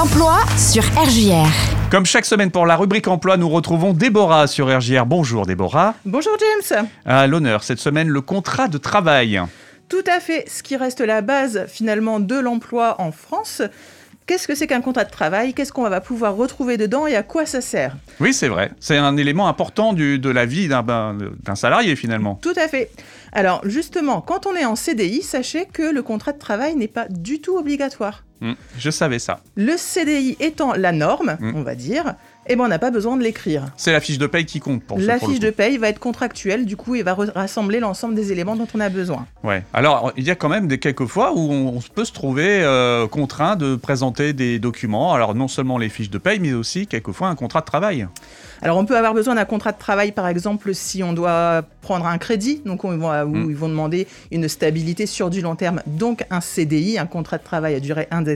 L'emploi sur RJR. Comme chaque semaine pour la rubrique emploi, nous retrouvons Déborah sur RJR. Bonjour Déborah. Bonjour James. À l'honneur cette semaine, le contrat de travail. Tout à fait. Ce qui reste la base finalement de l'emploi en France. Qu'est-ce que c'est qu'un contrat de travail? Qu'est-ce qu'on va pouvoir retrouver dedans et à quoi ça sert? Oui, c'est vrai. C'est un élément important du, de la vie d'un ben, d'un salarié finalement. Tout à fait. Alors justement, quand on est en CDI, sachez que le contrat de travail n'est pas du tout obligatoire. Hmm, je savais ça. Le CDI étant la norme, Mm. on va dire, eh ben on n'a pas besoin de l'écrire. C'est la fiche de paye qui compte pour ce- La pour fiche de paye va être contractuelle, du coup, et va rassembler l'ensemble des éléments dont on a besoin. Ouais. Alors, il y a quand même des quelques fois où on, on peut se trouver euh, contraint de présenter des documents. Alors, non seulement les fiches de paye, mais aussi quelquefois un contrat de travail. Alors, on peut avoir besoin d'un contrat de travail, par exemple, si on doit prendre un crédit, donc on où Mm. ils vont demander une stabilité sur du long terme, donc un CDI, un contrat de travail à durée indéterminée.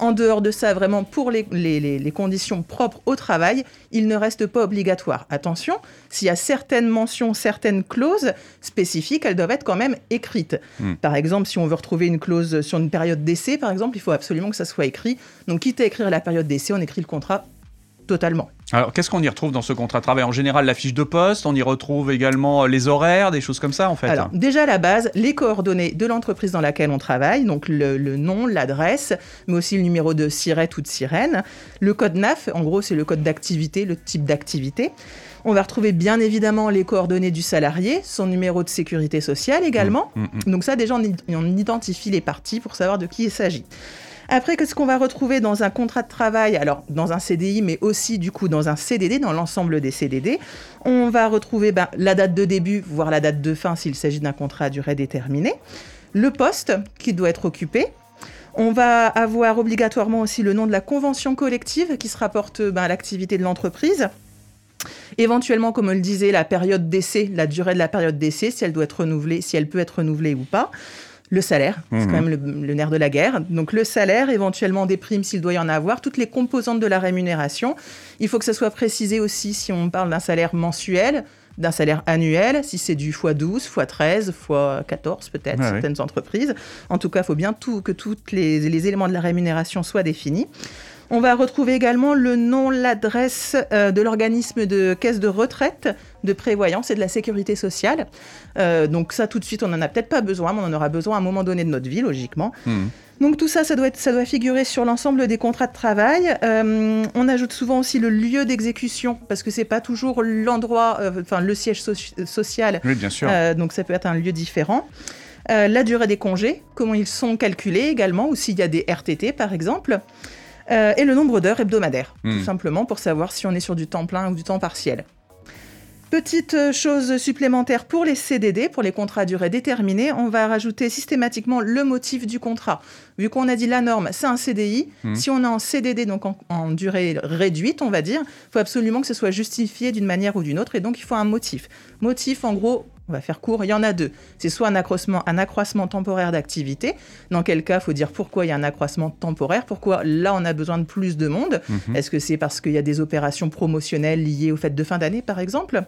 En dehors de ça, vraiment pour les, les- les- les conditions propres au travail, il ne reste pas obligatoire. Attention, s'il y a certaines mentions, certaines clauses spécifiques, elles doivent être quand même écrites. Mm. Par exemple, si on veut retrouver une clause sur une période d'essai, par exemple, il faut absolument que ça soit écrit. Donc, quitte à écrire la période d'essai, on écrit le contrat totalement. Alors, qu'est-ce qu'on y retrouve dans ce contrat de travail? En général, la fiche de poste, on y retrouve également les horaires, des choses comme ça, en fait. Alors, déjà à la base, les coordonnées de l'entreprise dans laquelle on travaille, donc le, le nom, l'adresse, mais aussi le numéro de SIRET ou de sirène. Le code NAF, en gros, c'est le code d'activité, le type d'activité. On va retrouver bien évidemment les coordonnées du salarié, son numéro de sécurité sociale également. Mm, mm. Donc ça, déjà, on, on identifie les parties pour savoir de qui il s'agit. Après, qu'est-ce qu'on va retrouver dans un contrat de travail Alors, dans un CDI, mais aussi, du coup, dans un CDD, dans l'ensemble des CDD. On va retrouver ben, la date de début, voire la date de fin s'il s'agit d'un contrat à durée déterminée. Le poste qui doit être occupé. On va avoir obligatoirement aussi le nom de la convention collective qui se rapporte ben, à l'activité de l'entreprise. Éventuellement, comme on le disait, la période d'essai, la durée de la période d'essai, si elle doit être renouvelée, si elle peut être renouvelée ou pas. Le salaire, c'est Mhm. quand même le, le nerf de la guerre. Donc le salaire, éventuellement des primes s'il doit y en avoir, toutes les composantes de la rémunération. Il faut que ça soit précisé aussi si on parle d'un salaire mensuel, d'un salaire annuel, si c'est du x12, x13, x14 peut-être, certaines entreprises. En tout cas, il faut bien tout, que tous les, les éléments de la rémunération soient définis. On va retrouver également le nom, l'adresse euh, de l'organisme de caisse de retraite, de prévoyance et de la sécurité sociale. Euh, donc ça, tout de suite, on n'en a peut-être pas besoin, mais on en aura besoin à un moment donné de notre vie, logiquement. Mm. Donc tout ça, ça doit, être, ça doit figurer sur l'ensemble des contrats de travail. Euh, on ajoute souvent aussi le lieu d'exécution, parce que c'est pas toujours l'endroit, euh, enfin le siège soci- social Oui, bien sûr. donc ça peut être un lieu différent. La durée des congés, comment ils sont calculés également, ou s'il y a des RTT par exemple. Euh, et le nombre d'heures hebdomadaires, Hmm. tout simplement pour savoir si on est sur du temps plein ou du temps partiel. Petite euh, chose supplémentaire pour les CDD, pour les contrats à durée déterminée, on va rajouter systématiquement le motif du contrat. Vu qu'on a dit la norme, c'est un CDI. Mhm. Si on est en CDD, donc en, en durée réduite, on va dire, il faut absolument que ce soit justifié d'une manière ou d'une autre, et donc il faut un motif. Motif, en gros, on va faire court, il y en a deux. C'est soit un accroissement, un accroissement temporaire d'activité, dans quel cas il faut dire pourquoi il y a un accroissement temporaire, pourquoi là on a besoin de plus de monde. Mhm. Est-ce que c'est parce qu'il y a des opérations promotionnelles liées aux fêtes de fin d'année, par exemple?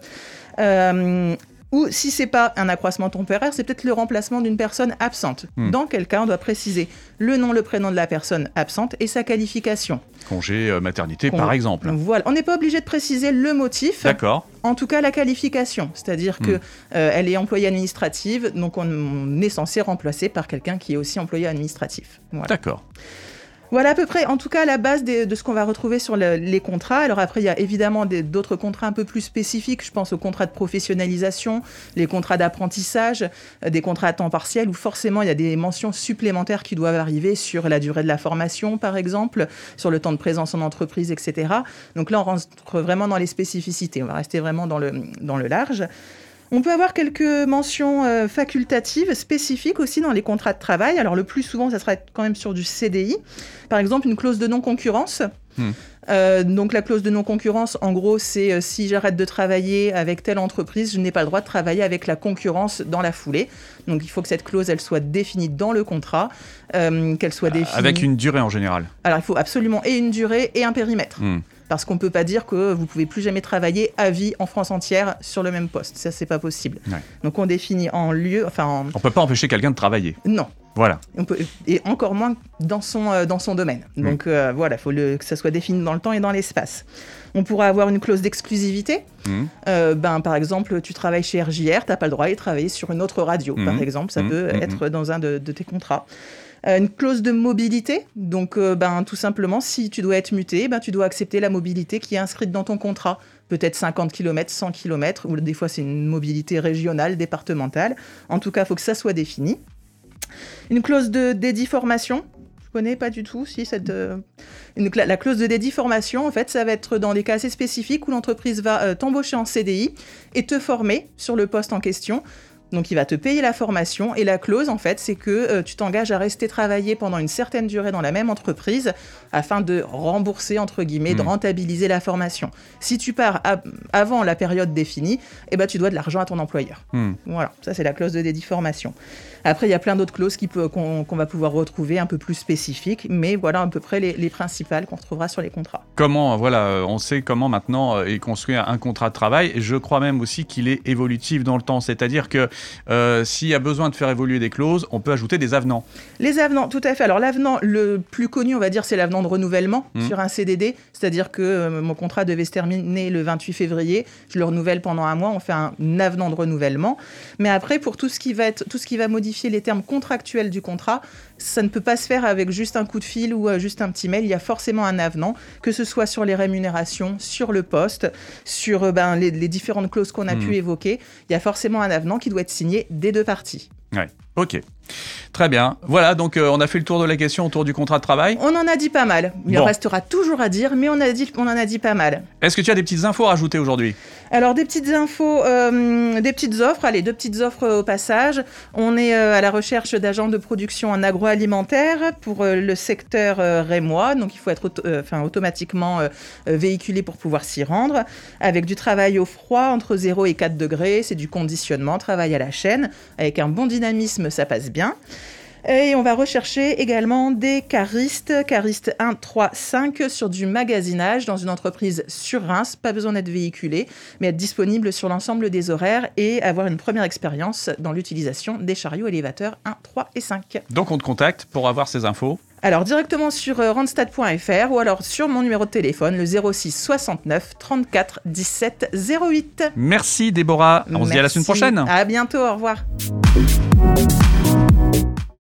Euh, ou si c'est pas un accroissement temporaire, c'est peut-être le remplacement d'une personne absente. Hmm. Dans quel cas on doit préciser le nom, le prénom de la personne absente et sa qualification. Congé euh, maternité, Con- par exemple. Voilà, on n'est pas obligé de préciser le motif, D'accord. en tout cas la qualification, c'est-à-dire que Hmm. euh, elle est employée administrative, donc on, on est censé remplacer par quelqu'un qui est aussi employé administratif. Voilà. D'accord. Voilà à peu près, en tout cas, la base de ce qu'on va retrouver sur le- les contrats. Alors après, il y a évidemment d'autres contrats un peu plus spécifiques. Je pense aux contrats de professionnalisation, les contrats d'apprentissage, euh, des contrats à temps partiel où forcément il y a des mentions supplémentaires qui doivent arriver sur la durée de la formation, par exemple, sur le temps de présence en entreprise, etc. Donc là, on rentre vraiment dans les spécificités. On va rester vraiment dans le, dans le large. On peut avoir quelques mentions euh, facultatives spécifiques aussi dans les contrats de travail. Alors le plus souvent, ça sera quand même sur du CDI. Par exemple, une clause de non-concurrence. Hmm. Euh, donc la clause de non-concurrence, en gros, c'est euh, si j'arrête de travailler avec telle entreprise, je n'ai pas le droit de travailler avec la concurrence dans la foulée. Donc il faut que cette clause, elle soit définie dans le contrat, qu'elle soit définie. Avec une durée en général. Alors il faut absolument et une durée et un périmètre. Hmm. Parce qu'on ne peut pas dire que vous pouvez plus jamais travailler à vie en France entière sur le même poste. Ça, c'est pas possible. Ouais. Donc on définit en lieu, enfin en- On peut pas empêcher quelqu'un de travailler. non. Voilà. On peut, et encore moins dans son, euh, dans son domaine. Mm. Donc euh, voilà, il faut le- que ça soit défini dans le temps et dans l'espace. On pourra avoir une clause d'exclusivité. Mhm. Euh, ben, par exemple, tu travailles chez RJR, tu n'as pas le droit de travailler sur une autre radio, par Mhm. exemple. Ça peut être dans un de, de tes contrats. Euh, une clause de mobilité. Donc, euh, ben, tout simplement, si tu dois être muté, ben, tu dois accepter la mobilité qui est inscrite dans ton contrat. Peut-être 50 km, 100 km, ou des fois c'est une mobilité régionale, départementale. En tout cas, il faut que ça soit défini. Une clause de dédiformation. Je connais pas du tout si cette euh, la clause de dédiformation en fait ça va être dans des cas assez spécifiques où l'entreprise va t'embaucher en CDI et te former sur le poste en question. Donc il va te payer la formation et la clause en fait c'est que euh, tu t'engages à rester travailler pendant une certaine durée dans la même entreprise afin de rembourser entre guillemets, de Mhm. rentabiliser la formation. Si tu pars avant la période définie, eh ben tu dois de l'argent à ton employeur. Mhm. Voilà, ça c'est la clause de dédiformation. Après, il y a plein d'autres clauses qu'on va pouvoir retrouver un peu plus spécifiques, mais voilà à peu près les, les principales qu'on retrouvera sur les contrats. Comment, voilà, euh, on sait comment maintenant euh, est construit un, un contrat de travail. Et je crois même aussi qu'il est évolutif dans le temps. C'est-à-dire que euh, s'il y a besoin de faire évoluer des clauses, on peut ajouter des avenants. Les avenants, tout à fait. Alors l'avenant le plus connu, on va dire, c'est l'avenant de renouvellement Mhm. sur un CDD, c'est-à-dire que euh, mon contrat devait se terminer le 28 février, je le renouvelle pendant un mois, on fait un avenant de renouvellement. Mais après, pour tout ce qui va être, tout ce qui va modifier les termes contractuels du contrat, ça ne peut pas se faire avec juste un coup de fil ou euh, juste un petit mail. Il y a forcément un avenant, que ce soit sur les rémunérations, sur le poste, sur euh, ben, les, les différentes clauses qu'on a Mhm. pu évoquer. Il y a forcément un avenant qui doit être signé des deux parties. Ouais. Ok. Très bien. Voilà, donc euh, on a fait le tour de la question autour du contrat de travail. On en a dit pas mal. Il Bon. en restera toujours à dire, mais on, a dit, on en a dit pas mal. Est-ce que tu as des petites infos à rajouter aujourd'hui? Alors, des petites infos, euh, des petites offres. Allez, deux petites offres euh, au passage. On est euh, à la recherche d'agents de production en agroalimentaire pour le secteur rémois. Donc, il faut être auto- automatiquement véhiculé pour pouvoir s'y rendre. Avec du travail au froid, entre 0 et 4 degrés. C'est du conditionnement, travail à la chaîne. Avec un bon dynamisme, ça passe bien. Et on va rechercher également des caristes, caristes 1, 3, 5 sur du magasinage dans une entreprise sur Reims. Pas besoin d'être véhiculé, mais être disponible sur l'ensemble des horaires et avoir une première expérience dans l'utilisation des chariots élévateurs 1, 3 et 5. Donc on te contacte pour avoir ces infos. Alors directement sur euh, randstad.fr ou alors sur mon numéro de téléphone, le 06 69 34 17 08. Merci Déborah. On se dit à la semaine prochaine. À bientôt, au revoir.